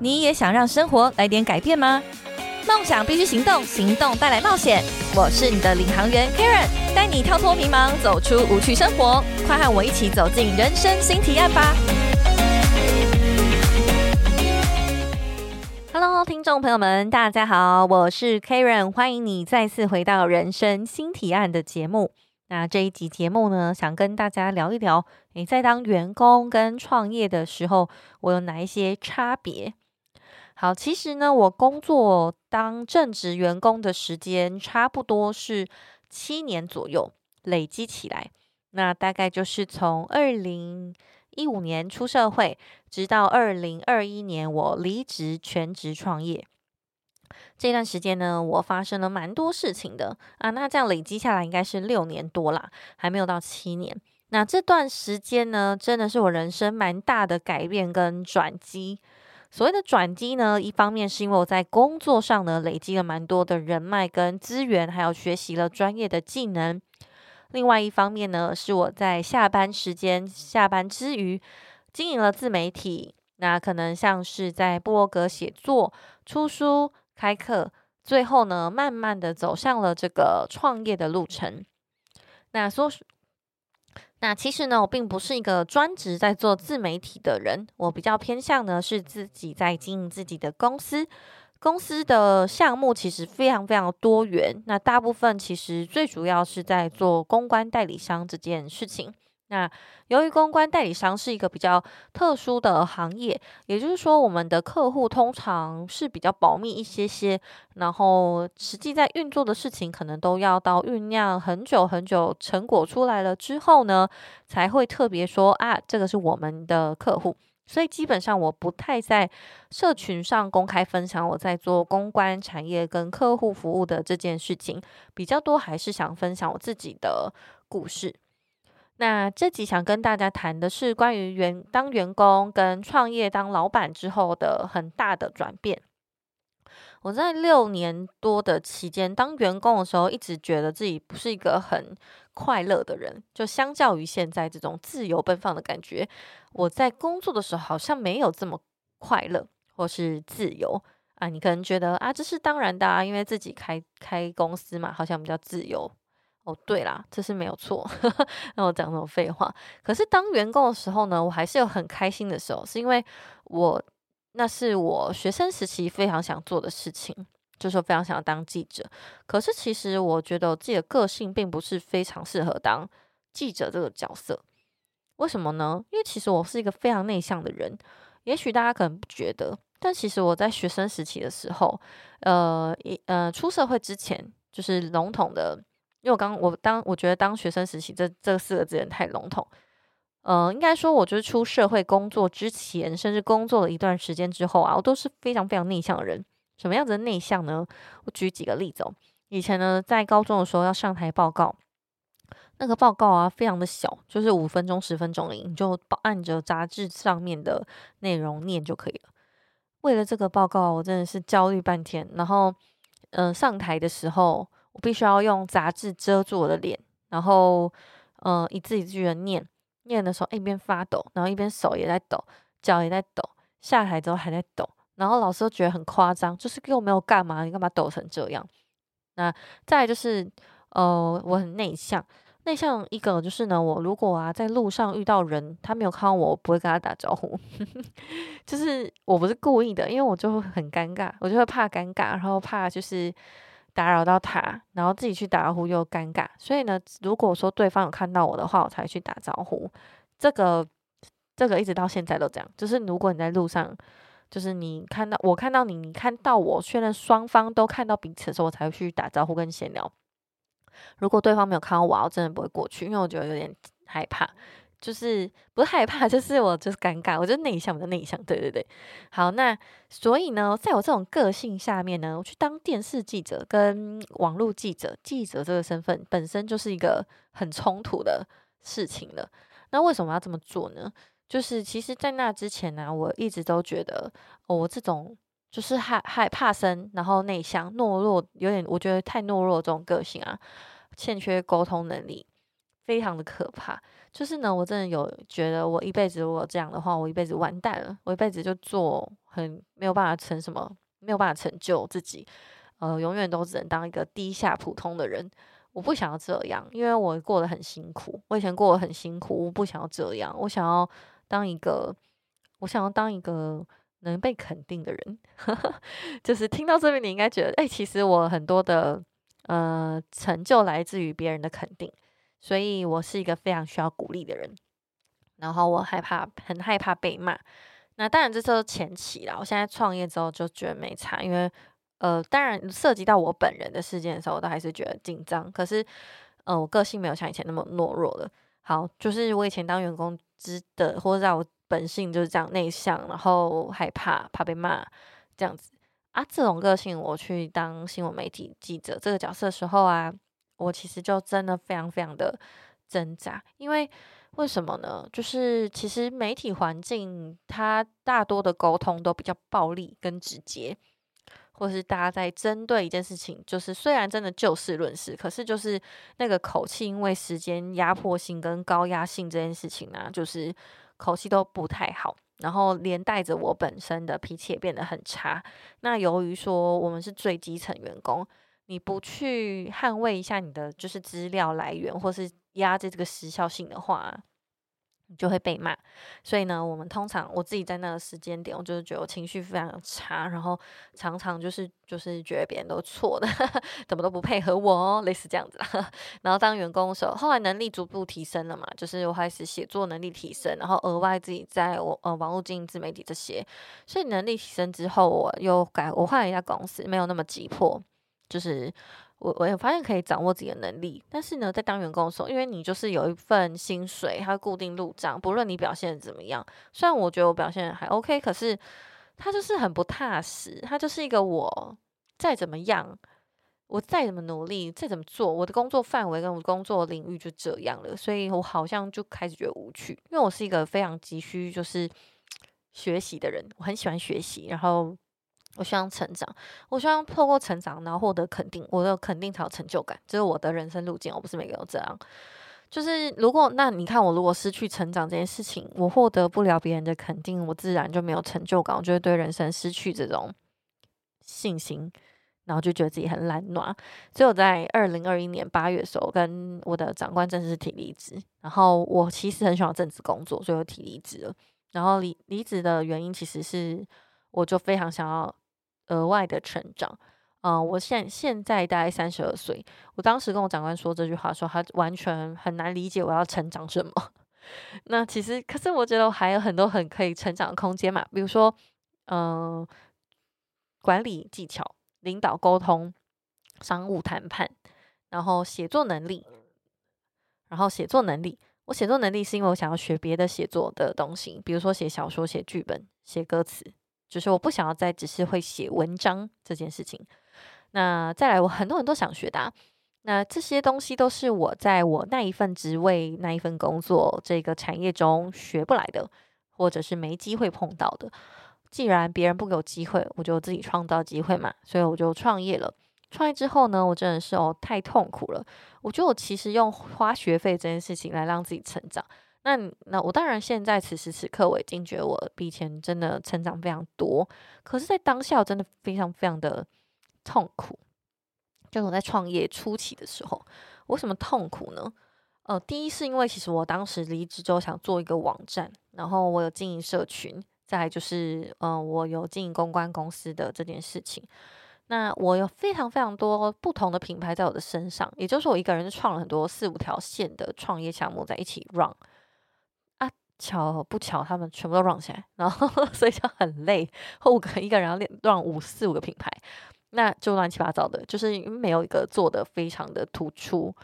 你也想让生活来点改变吗？梦想必须行动，行动带来冒险。我是你的领航员 Karen，带你跳脱迷茫，走出无趣生活。快和我一起走进人生新提案吧！Hello，听众朋友们，大家好，我是 Karen，欢迎你再次回到人生新提案的节目。那这一集节目呢，想跟大家聊一聊，你在当员工跟创业的时候，我有哪一些差别？好，其实呢，我工作当正职员工的时间差不多是七年左右，累积起来，那大概就是从二零一五年出社会，直到二零二一年我离职全职创业。这段时间呢，我发生了蛮多事情的啊，那这样累积下来应该是六年多啦，还没有到七年。那这段时间呢，真的是我人生蛮大的改变跟转机。所谓的转机呢，一方面是因为我在工作上呢累积了蛮多的人脉跟资源，还有学习了专业的技能；另外一方面呢，是我在下班时间、下班之余经营了自媒体，那可能像是在布洛格写作、出书、开课，最后呢，慢慢的走向了这个创业的路程。那说。那其实呢，我并不是一个专职在做自媒体的人，我比较偏向呢是自己在经营自己的公司。公司的项目其实非常非常多元，那大部分其实最主要是在做公关代理商这件事情。那由于公关代理商是一个比较特殊的行业，也就是说，我们的客户通常是比较保密一些些，然后实际在运作的事情，可能都要到酝酿很久很久，成果出来了之后呢，才会特别说啊，这个是我们的客户。所以基本上我不太在社群上公开分享我在做公关产业跟客户服务的这件事情，比较多还是想分享我自己的故事。那这集想跟大家谈的是关于员当员工跟创业当老板之后的很大的转变。我在六年多的期间当员工的时候，一直觉得自己不是一个很快乐的人。就相较于现在这种自由奔放的感觉，我在工作的时候好像没有这么快乐或是自由啊。你可能觉得啊，这是当然的啊，因为自己开开公司嘛，好像比较自由。哦，对啦，这是没有错。那我讲什么废话？可是当员工的时候呢，我还是有很开心的时候，是因为我那是我学生时期非常想做的事情，就是非常想要当记者。可是其实我觉得我自己的个性并不是非常适合当记者这个角色。为什么呢？因为其实我是一个非常内向的人。也许大家可能不觉得，但其实我在学生时期的时候，呃，一呃出社会之前，就是笼统的。因为我刚我当我觉得当学生时期这这四个字太笼统，呃，应该说我就是出社会工作之前，甚至工作了一段时间之后啊，我都是非常非常内向的人。什么样子的内向呢？我举几个例子哦。以前呢，在高中的时候要上台报告，那个报告啊，非常的小，就是五分钟、十分钟里，你就按着杂志上面的内容念就可以了。为了这个报告，我真的是焦虑半天。然后，嗯，上台的时候。我必须要用杂志遮住我的脸，然后，嗯，一字一句的念，念的时候一边发抖，然后一边手也在抖，脚也在抖，下台之后还在抖，然后老师都觉得很夸张，就是又没有干嘛，你干嘛抖成这样？那再就是，呃，我很内向，内向一个就是呢，我如果啊在路上遇到人，他没有看到我，我不会跟他打招呼，就是我不是故意的，因为我就会很尴尬，我就会怕尴尬，然后怕就是。打扰到他，然后自己去打招呼又尴尬，所以呢，如果说对方有看到我的话，我才去打招呼。这个这个一直到现在都这样，就是如果你在路上，就是你看到我看到你，你看到我，确认双方都看到彼此的时候，我才会去打招呼跟闲聊。如果对方没有看到我，我真的不会过去，因为我觉得有点 害怕。就是不害怕，就是我就是尴尬，我就内向，我就内向，对对对。好，那所以呢，在我这种个性下面呢，我去当电视记者跟网络记者，记者这个身份本身就是一个很冲突的事情了。那为什么要这么做呢？就是其实，在那之前呢，我一直都觉得我这种就是害害怕生，然后内向、懦弱，有点我觉得太懦弱这种个性啊，欠缺沟通能力。非常的可怕。就是呢，我真的有觉得，我一辈子如果这样的话，我一辈子完蛋了，我一辈子就做很没有办法成什么，没有办法成就自己，呃，永远都只能当一个低下普通的人。我不想要这样，因为我过得很辛苦，我以前过得很辛苦，我不想要这样，我想要当一个，我想要当一个能被肯定的人。就是听到这边，你应该觉得，哎，其实我很多的呃成就来自于别人的肯定。所以我是一个非常需要鼓励的人，然后我害怕，很害怕被骂。那当然这是前期啦，我现在创业之后就觉得没差，因为呃，当然涉及到我本人的事件的时候，我都还是觉得紧张。可是呃，我个性没有像以前那么懦弱了。好，就是我以前当员工之的，或者在我本性就是这样内向，然后害怕怕被骂这样子啊。这种个性，我去当新闻媒体记者这个角色的时候啊。我其实就真的非常非常的挣扎，因为为什么呢？就是其实媒体环境它大多的沟通都比较暴力跟直接，或是大家在针对一件事情，就是虽然真的就事论事，可是就是那个口气，因为时间压迫性跟高压性这件事情呢，就是口气都不太好，然后连带着我本身的脾气也变得很差。那由于说我们是最基层员工。你不去捍卫一下你的就是资料来源，或是压着这个时效性的话，你就会被骂。所以呢，我们通常我自己在那个时间点，我就是觉得我情绪非常差，然后常常就是就是觉得别人都错的，怎么都不配合我，类似这样子。然后当员工的时候，后来能力逐步提升了嘛，就是我开始写作能力提升，然后额外自己在我呃网络经营自媒体这些，所以能力提升之后，我又改我换了一家公司，没有那么急迫。就是我，我也发现可以掌握自己的能力，但是呢，在当员工的时候，因为你就是有一份薪水，它固定入账，不论你表现怎么样，虽然我觉得我表现还 OK，可是它就是很不踏实，它就是一个我再怎么样，我再怎么努力，再怎么做，我的工作范围跟我工作领域就这样了，所以我好像就开始觉得无趣，因为我是一个非常急需就是学习的人，我很喜欢学习，然后。我希望成长，我希望透过成长，然后获得肯定，我的肯定才有成就感，这是我的人生路径。我不是每个都这样，就是如果那你看我如果失去成长这件事情，我获得不了别人的肯定，我自然就没有成就感，我就会对人生失去这种信心，然后就觉得自己很懒惰。所以我在二零二一年八月的时候，跟我的长官正式提离职。然后我其实很喜欢正职工作，所以我提离职了。然后离离职的原因其实是，我就非常想要。额外的成长，嗯，我现现在大概三十二岁。我当时跟我长官说这句话，说他完全很难理解我要成长什么。那其实，可是我觉得我还有很多很可以成长的空间嘛，比如说，嗯，管理技巧、领导沟通、商务谈判，然后写作能力，然后写作能力。我写作能力是因为我想要学别的写作的东西，比如说写小说、写剧本、写歌词。就是我不想要再只是会写文章这件事情。那再来，我很多人都想学的。那这些东西都是我在我那一份职位、那一份工作这个产业中学不来的，或者是没机会碰到的。既然别人不给我机会，我就自己创造机会嘛。所以我就创业了。创业之后呢，我真的是哦太痛苦了。我觉得我其实用花学费这件事情来让自己成长。那那我当然现在此时此刻我已经觉得我比以前真的成长非常多，可是，在当下我真的非常非常的痛苦。就是我在创业初期的时候，为什么痛苦呢？呃，第一是因为其实我当时离职之后想做一个网站，然后我有经营社群，再就是嗯，我有经营公关公司的这件事情。那我有非常非常多不同的品牌在我的身上，也就是我一个人创了很多四五条线的创业项目在一起 run。巧不巧，他们全部都 run 起来，然后 所以就很累。后五个一个人要练 run 五四五个品牌，那就乱七八糟的，就是因为没有一个做的非常的突出。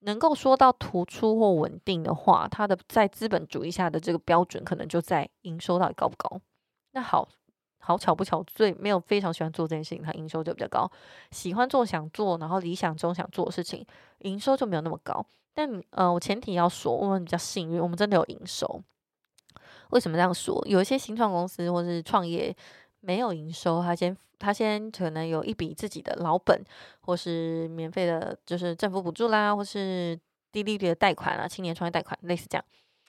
能够说到突出或稳定的话，它的在资本主义下的这个标准，可能就在营收到底高不高。那好好巧不巧，最没有非常喜欢做这件事情，它营收就比较高；喜欢做想做，然后理想中想做的事情，营收就没有那么高。但呃，我前提要说，我们比较幸运，我们真的有营收。为什么这样说？有一些新创公司或是创业没有营收，他先他先可能有一笔自己的老本，或是免费的，就是政府补助啦，或是低利率的贷款啊，青年创业贷款类似这样，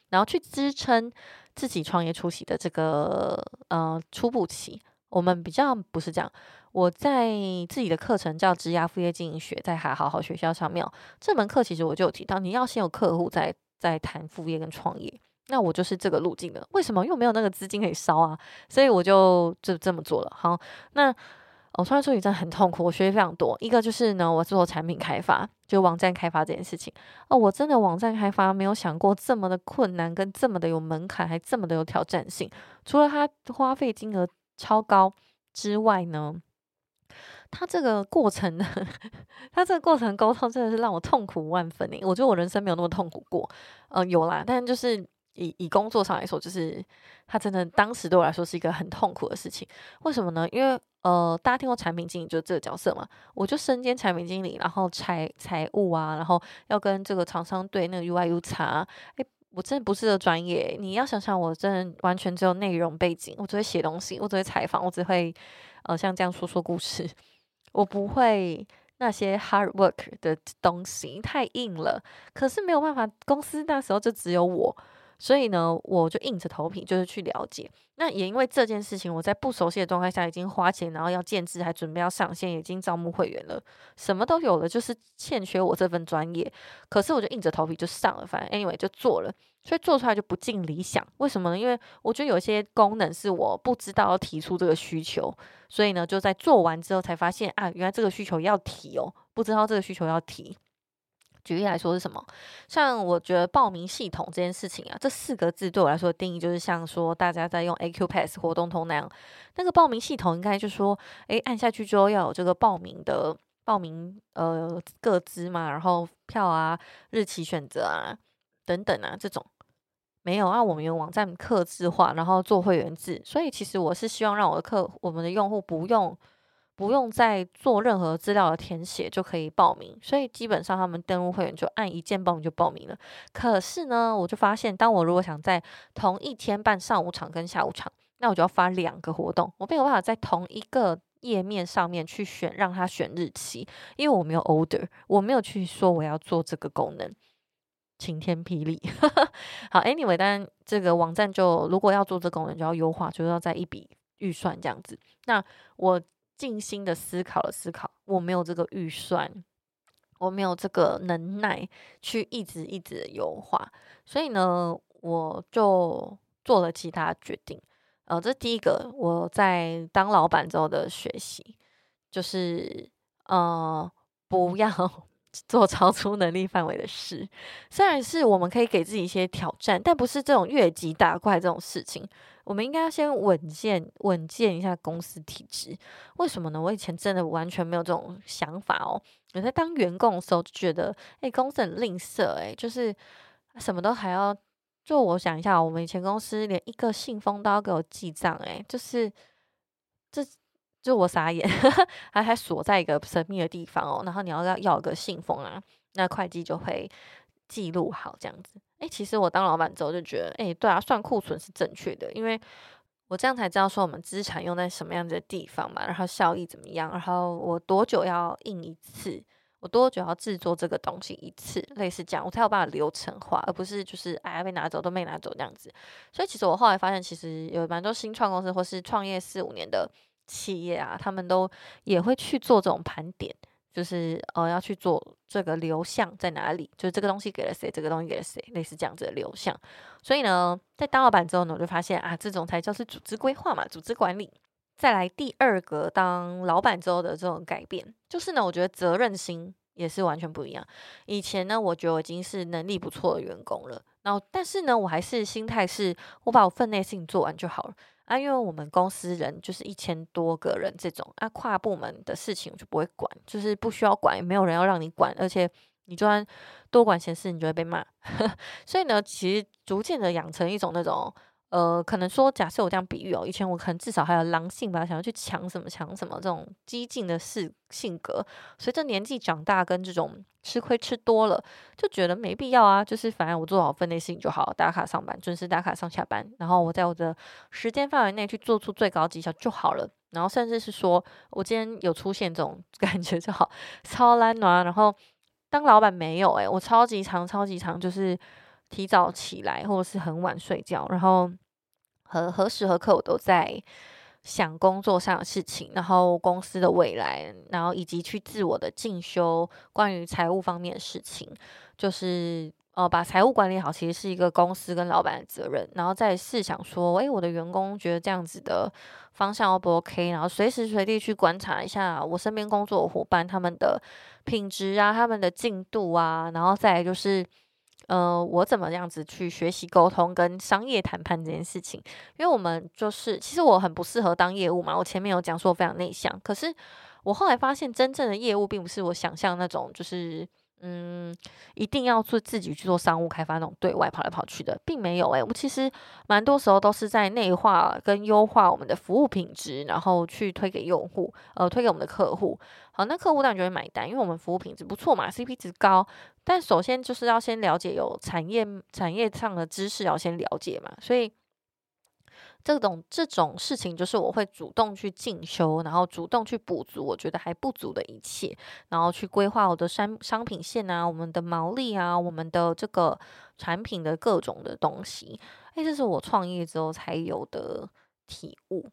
然后去支撑自己创业初期的这个呃初步期。我们比较不是这样，我在自己的课程叫《职涯副业经营学》，在海好好学校上面，这门课其实我就有提到，你要先有客户，再再谈副业跟创业。那我就是这个路径的，为什么？因为没有那个资金可以烧啊，所以我就就这么做了。好，那我创业初期真的很痛苦，我学习非常多。一个就是呢，我做产品开发，就网站开发这件事情。哦，我真的网站开发没有想过这么的困难，跟这么的有门槛，还这么的有挑战性。除了它花费金额超高之外呢，他这个过程，他这个过程沟通真的是让我痛苦万分诶。我觉得我人生没有那么痛苦过。呃，有啦，但就是。以以工作上来说，就是他真的当时对我来说是一个很痛苦的事情。为什么呢？因为呃，大家听过产品经理就这个角色嘛，我就身兼产品经理，然后财财务啊，然后要跟这个厂商对那个 UI U 查。诶，我真的不是个专业。你要想想，我真的完全只有内容背景，我只会写东西，我只会采访，我只会呃像这样说说故事，我不会那些 hard work 的东西，太硬了。可是没有办法，公司那时候就只有我。所以呢，我就硬着头皮就是去了解。那也因为这件事情，我在不熟悉的状态下已经花钱，然后要建制，还准备要上线，已经招募会员了，什么都有了，就是欠缺我这份专业。可是我就硬着头皮就上了，反正 anyway 就做了。所以做出来就不尽理想。为什么呢？因为我觉得有些功能是我不知道要提出这个需求，所以呢，就在做完之后才发现啊，原来这个需求要提哦，不知道这个需求要提。举例来说是什么？像我觉得报名系统这件事情啊，这四个字对我来说的定义就是像说大家在用 AQ Pass 活动通那样，那个报名系统应该就说，诶，按下去之后要有这个报名的报名呃个资嘛，然后票啊、日期选择啊等等啊这种没有啊，我们有网站刻字化，然后做会员制，所以其实我是希望让我的客我们的用户不用。不用再做任何资料的填写就可以报名，所以基本上他们登录会员就按一键报名就报名了。可是呢，我就发现，当我如果想在同一天办上午场跟下午场，那我就要发两个活动，我没有办法在同一个页面上面去选让他选日期，因为我没有 order，我没有去说我要做这个功能。晴天霹雳，好，anyway，但这个网站就如果要做这功能，就要优化，就要在一笔预算这样子。那我。静心的思考了思考，我没有这个预算，我没有这个能耐去一直一直的优化，所以呢，我就做了其他决定。呃，这第一个我在当老板之后的学习，就是呃，不要 做超出能力范围的事。虽然是我们可以给自己一些挑战，但不是这种越级打怪这种事情。我们应该要先稳健稳健一下公司体制，为什么呢？我以前真的完全没有这种想法哦。我在当员工的时候就觉得，哎，公司很吝啬，哎，就是什么都还要。就我想一下，我们以前公司连一个信封都要给我记账，哎，就是这就我傻眼，还还锁在一个神秘的地方哦。然后你要要要个信封啊，那会计就会记录好这样子。哎，其实我当老板之后就觉得，哎，对啊，算库存是正确的，因为我这样才知道说我们资产用在什么样的地方嘛，然后效益怎么样，然后我多久要印一次，我多久要制作这个东西一次，类似这样，我才有办法流程化，而不是就是哎被拿走都没拿走这样子。所以其实我后来发现，其实有蛮多新创公司或是创业四五年的企业啊，他们都也会去做这种盘点。就是呃要去做这个流向在哪里？就是这个东西给了谁，这个东西给了谁，类似这样子的流向。所以呢，在当老板之后呢，我就发现啊，这种才叫是组织规划嘛，组织管理。再来第二个当老板之后的这种改变，就是呢，我觉得责任心也是完全不一样。以前呢，我觉得我已经是能力不错的员工了，然后但是呢，我还是心态是我把我分内事情做完就好了。啊，因为我们公司人就是一千多个人，这种啊跨部门的事情我就不会管，就是不需要管，也没有人要让你管，而且你就算多管闲事，你就会被骂。所以呢，其实逐渐的养成一种那种。呃，可能说，假设我这样比喻哦，以前我可能至少还有狼性吧，想要去抢什么抢什么这种激进的事性格。随着年纪长大，跟这种吃亏吃多了，就觉得没必要啊。就是反正我做好分内事情就好，打卡上班，准时打卡上下班，然后我在我的时间范围内去做出最高绩效就好了。然后甚至是说我今天有出现这种 感觉就好，超懒暖，然后当老板没有诶，我超级长超级长，就是提早起来或者是很晚睡觉，然后何何时何刻我都在想工作上的事情，然后公司的未来，然后以及去自我的进修关于财务方面的事情，就是呃把财务管理好，其实是一个公司跟老板的责任，然后再试想说，诶，我的员工觉得这样子的方向 O 不 OK，然后随时随地去观察一下我身边工作的伙伴他们的。品质啊，他们的进度啊，然后再就是，呃，我怎么样子去学习沟通跟商业谈判这件事情？因为我们就是，其实我很不适合当业务嘛。我前面有讲说我非常内向，可是我后来发现，真正的业务并不是我想象那种，就是。嗯，一定要做自己去做商务开发那种对外跑来跑去的，并没有诶，我们其实蛮多时候都是在内化跟优化我们的服务品质，然后去推给用户，呃，推给我们的客户。好，那客户当然就会买单，因为我们服务品质不错嘛，CP 值高。但首先就是要先了解有产业产业上的知识要先了解嘛，所以。这种这种事情，就是我会主动去进修，然后主动去补足我觉得还不足的一切，然后去规划我的商商品线啊，我们的毛利啊，我们的这个产品的各种的东西。哎，这是我创业之后才有的体悟。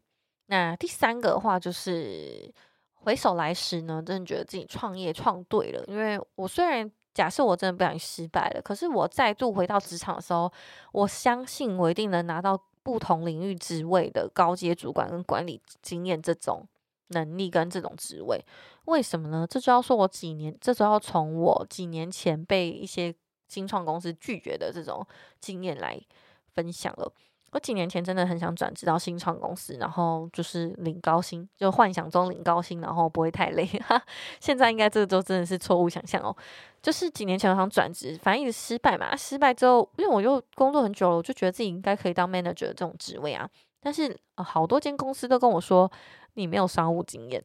那第三个的话，就是回首来时呢，真的觉得自己创业创对了，因为我虽然假设我真的不小心失败了，可是我再度回到职场的时候，我相信我一定能拿到。不同领域职位的高阶主管跟管理经验，这种能力跟这种职位，为什么呢？这就要说我几年，这就要从我几年前被一些新创公司拒绝的这种经验来分享了。我几年前真的很想转职到新创公司，然后就是领高薪，就幻想中领高薪，然后不会太累。哈 现在应该这个都真的是错误想象哦。就是几年前我想转职，反正一直失败嘛。失败之后，因为我又工作很久了，我就觉得自己应该可以当 manager 这种职位啊。但是好多间公司都跟我说你没有商务经验。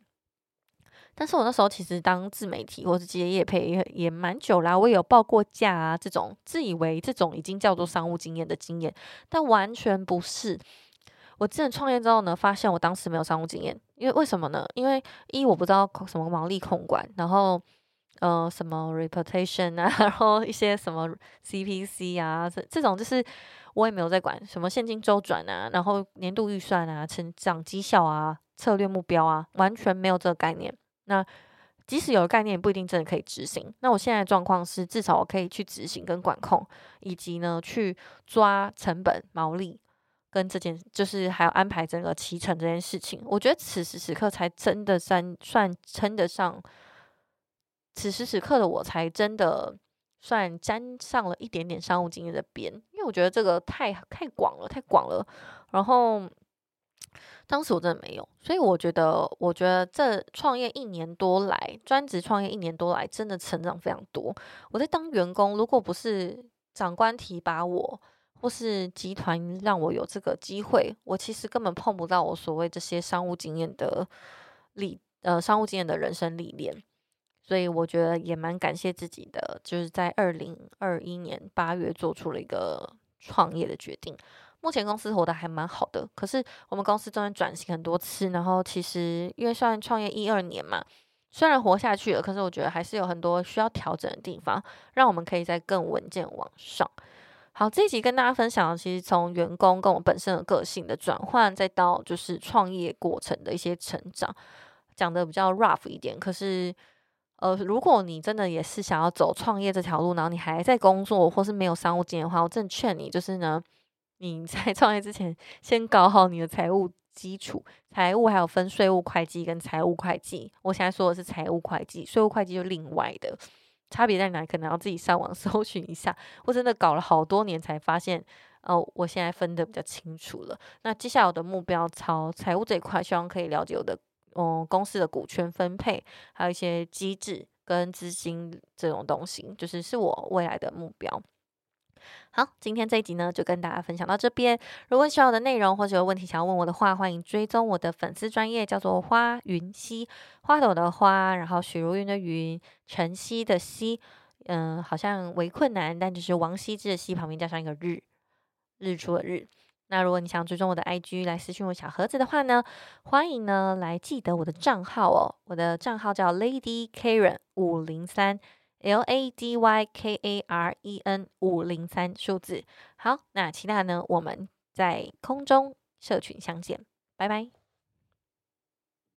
但是我那时候其实当自媒体或是接业配也也蛮久啦，我也有报过价啊，这种自以为这种已经叫做商务经验的经验，但完全不是。我真的创业之后呢，发现我当时没有商务经验，因为为什么呢？因为一我不知道什么毛利控管，然后呃什么 reputation 啊，然后一些什么 CPC 啊，这这种就是我也没有在管什么现金周转啊，然后年度预算啊，成长绩效啊，策略目标啊，完全没有这个概念。那即使有概念，不一定真的可以执行。那我现在状况是，至少我可以去执行跟管控，以及呢去抓成本、毛利，跟这件就是还有安排整个骑程这件事情。我觉得此时此刻才真的算算称得上，此时此刻的我才真的算沾上了一点点商务经验的边，因为我觉得这个太太广了，太广了，然后。当时我真的没有，所以我觉得，我觉得这创业一年多来，专职创业一年多来，真的成长非常多。我在当员工，如果不是长官提拔我，或是集团让我有这个机会，我其实根本碰不到我所谓这些商务经验的历，呃，商务经验的人生历练。所以我觉得也蛮感谢自己的，就是在二零二一年八月做出了一个创业的决定。目前公司活得还蛮好的，可是我们公司中间转型很多次，然后其实因为算创业一二年嘛，虽然活下去了，可是我觉得还是有很多需要调整的地方，让我们可以再更稳健往上。好，这一集跟大家分享，其实从员工跟我本身的个性的转换，再到就是创业过程的一些成长，讲的比较 rough 一点。可是，呃，如果你真的也是想要走创业这条路，然后你还在工作或是没有商务经验的话，我真劝你就是呢。你在 创业之前，先搞好你的财务基础，财务还有分税务会计跟财务会计。我现在说的是财务会计，税务会计就另外的，差别在哪？可能要自己上网 搜寻一下。我真的搞了好多年才发现，哦，我现在分的比较清楚了。那接下来我的目标朝财务这一块，希望可以了解我的，嗯，公司的股权分配，还有一些机制跟资金这种东西，就是是我未来的目标。好，今天这一集呢，就跟大家分享到这边。如果喜欢我的内容，或者有问题想要问我的话，欢迎追踪我的粉丝专业，叫做花云溪，花朵的花，然后许如云的云，晨曦的曦，嗯，好像为困难，但只是王羲之的羲旁边加上一个日，日出的日。那如果你想追踪我的 IG 来私讯我小盒子的话呢，欢迎呢来记得我的账号哦，我的账号叫 Lady Karen 五零三。L A D Y K A R E N 五零三数字。好，那其他呢，我们在空中社群相见，拜拜。